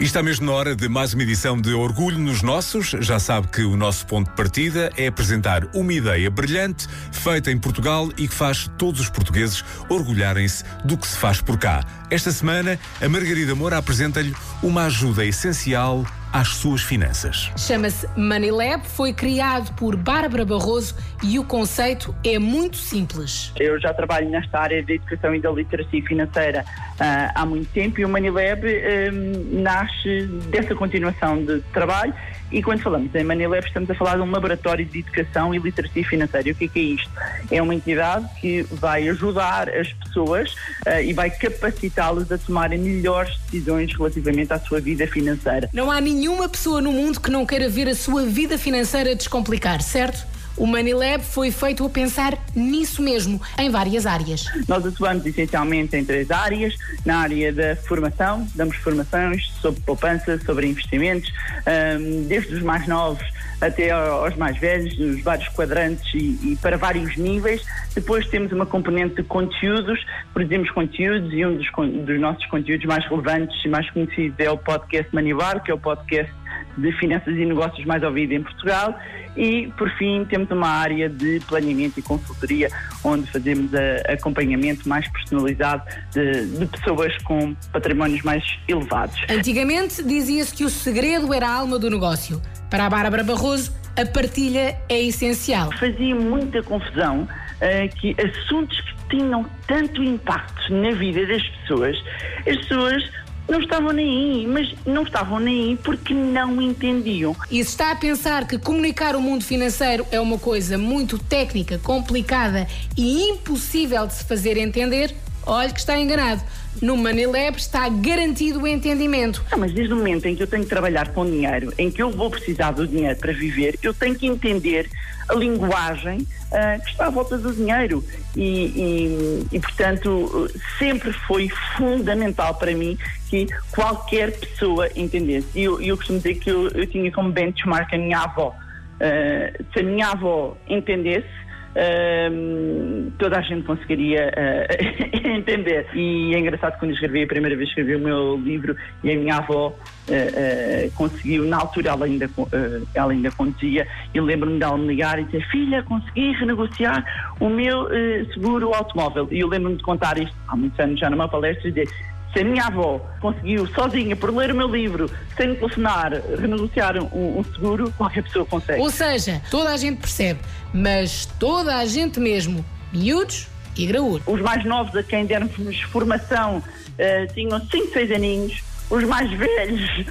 E está mesmo na hora de mais uma edição de Orgulho nos Nossos. Já sabe que o nosso ponto de partida é apresentar uma ideia brilhante, feita em Portugal e que faz todos os portugueses orgulharem-se do que se faz por cá. Esta semana, a Margarida Moura apresenta-lhe uma ajuda essencial às suas finanças. Chama-se Money Lab, foi criado por Bárbara Barroso e o conceito é muito simples. Eu já trabalho nesta área da educação e da literacia financeira uh, há muito tempo e o Money Lab um, nasce dessa continuação de trabalho e quando falamos em Money Lab estamos a falar de um laboratório de educação e literacia financeira. E o que é, que é isto? É uma entidade que vai ajudar as pessoas uh, e vai capacitá-las a tomarem melhores decisões relativamente à sua vida financeira. Não há nenhuma pessoa no mundo que não queira ver a sua vida financeira descomplicar, certo? O Money Lab foi feito a pensar nisso mesmo, em várias áreas. Nós atuamos essencialmente em três áreas. Na área da formação, damos formações sobre poupança, sobre investimentos, desde os mais novos até aos mais velhos, nos vários quadrantes e, e, para vários níveis. Depois temos uma componente de conteúdos, produzimos conteúdos e um dos, dos nossos conteúdos mais relevantes e mais conhecidos é o podcast Manibar, que é o podcast de finanças e negócios mais ouvido em Portugal. E, por fim, temos uma área de planeamento e consultoria, onde fazemos a, acompanhamento mais personalizado de, de pessoas com patrimónios mais elevados. Antigamente dizia-se que o segredo era a alma do negócio. Para a Bárbara Barroso, a partilha é essencial. Fazia muita confusão uh, que assuntos que tinham tanto impacto na vida das pessoas, as pessoas não estavam nem aí, mas não estavam nem aí porque não entendiam. E se está a pensar que comunicar o mundo financeiro é uma coisa muito técnica, complicada e impossível de se fazer entender, olhe que está enganado. No Manilab está garantido o entendimento. Ah, mas desde o momento em que eu tenho que trabalhar com dinheiro, em que eu vou precisar do dinheiro para viver, eu tenho que entender a linguagem uh, que está à volta do dinheiro. E, e, e, portanto, sempre foi fundamental para mim que qualquer pessoa entendesse. E eu, eu costumo dizer que eu, eu tinha como benchmark a minha avó. Uh, se a minha avó entendesse, uh, toda a gente conseguiria uh, entender. E é engraçado quando escrevi, a primeira vez escrevi o meu livro e a minha avó uh, conseguiu, na altura ela ainda, ela ainda conduzia, e lembro-me dela me ligar e dizer: Filha, consegui renegociar o meu seguro automóvel. E eu lembro-me de contar isto há muitos anos já numa palestra e dizer se a minha avó conseguiu sozinha, por ler o meu livro, sem telefonar, renegociar um, um, seguro, qualquer pessoa consegue. Ou seja, toda a gente percebe, mas toda a gente mesmo, miúdos e graúdos. Os mais novos a quem dermos formação uh, tinham 5, 6 aninhos, os mais velhos,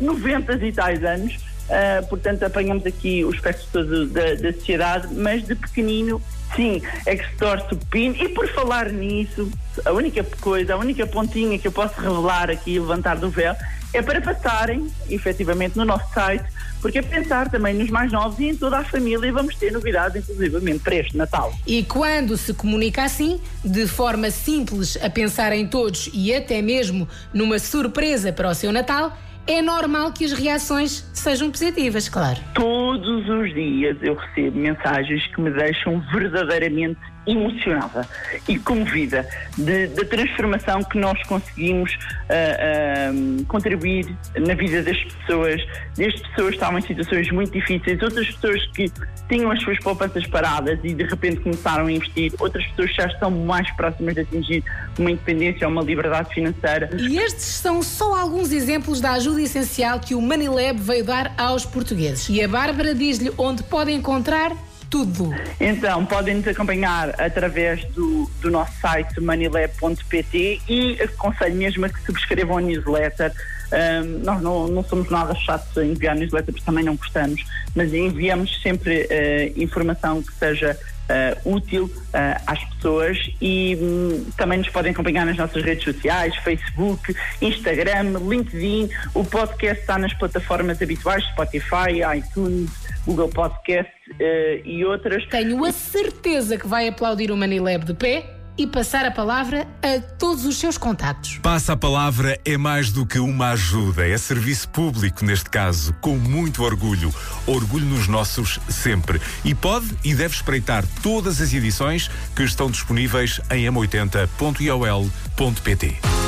uh, 90 e tais anos. Uh, portanto, apanhamos aqui o espectro todo da, da sociedade, mas de pequenino Sim, é que se torce o pino. E por falar nisso, a única coisa, a única pontinha que eu posso revelar aqui levantar do véu é para passarem, efetivamente, no nosso site, porque é pensar também nos mais novos e em toda a família e vamos ter novidades, inclusivamente, para este Natal. E quando se comunica assim, de forma simples, a pensar em todos e até mesmo numa surpresa para o seu Natal, é normal que as reações sejam positivas, claro. Todos os dias eu recebo mensagens que me deixam verdadeiramente emocionada e comovida da transformação que nós conseguimos uh, uh, contribuir na vida das pessoas, desde pessoas que estavam em situações muito difíceis, outras pessoas que tinham as suas poupanças paradas e de repente começaram a investir, outras pessoas que já estão mais próximas de atingir uma independência ou uma liberdade financeira. E estes são só alguns exemplos da ajuda essencial que o Money veio dar aos portugueses. E a Bárbara diz-lhe onde podem encontrar tudo. Então, podem nos acompanhar através do, do nosso site manilab.pt e aconselho mesmo a que subscrevam a newsletter. Um, nós não, não, somos nada chatos a enviar newsletter, porque também não gostamos, mas enviamos sempre uh, informação que seja uh, útil uh, às pessoas e um, também nos podem acompanhar nas nossas redes sociais, Facebook, Instagram, LinkedIn. O podcast está nas plataformas habituais, Spotify, iTunes, Google Podcast uh, e outras. Tenho a certeza que vai aplaudir o Manilab de pé e passar a palavra a todos os seus contactos. Passa a palavra é mais do que uma ajuda, é serviço público neste caso, com muito orgulho. Orgulho nos nossos sempre. E pode e deve espreitar todas as edições que estão disponíveis em m80.iol.pt.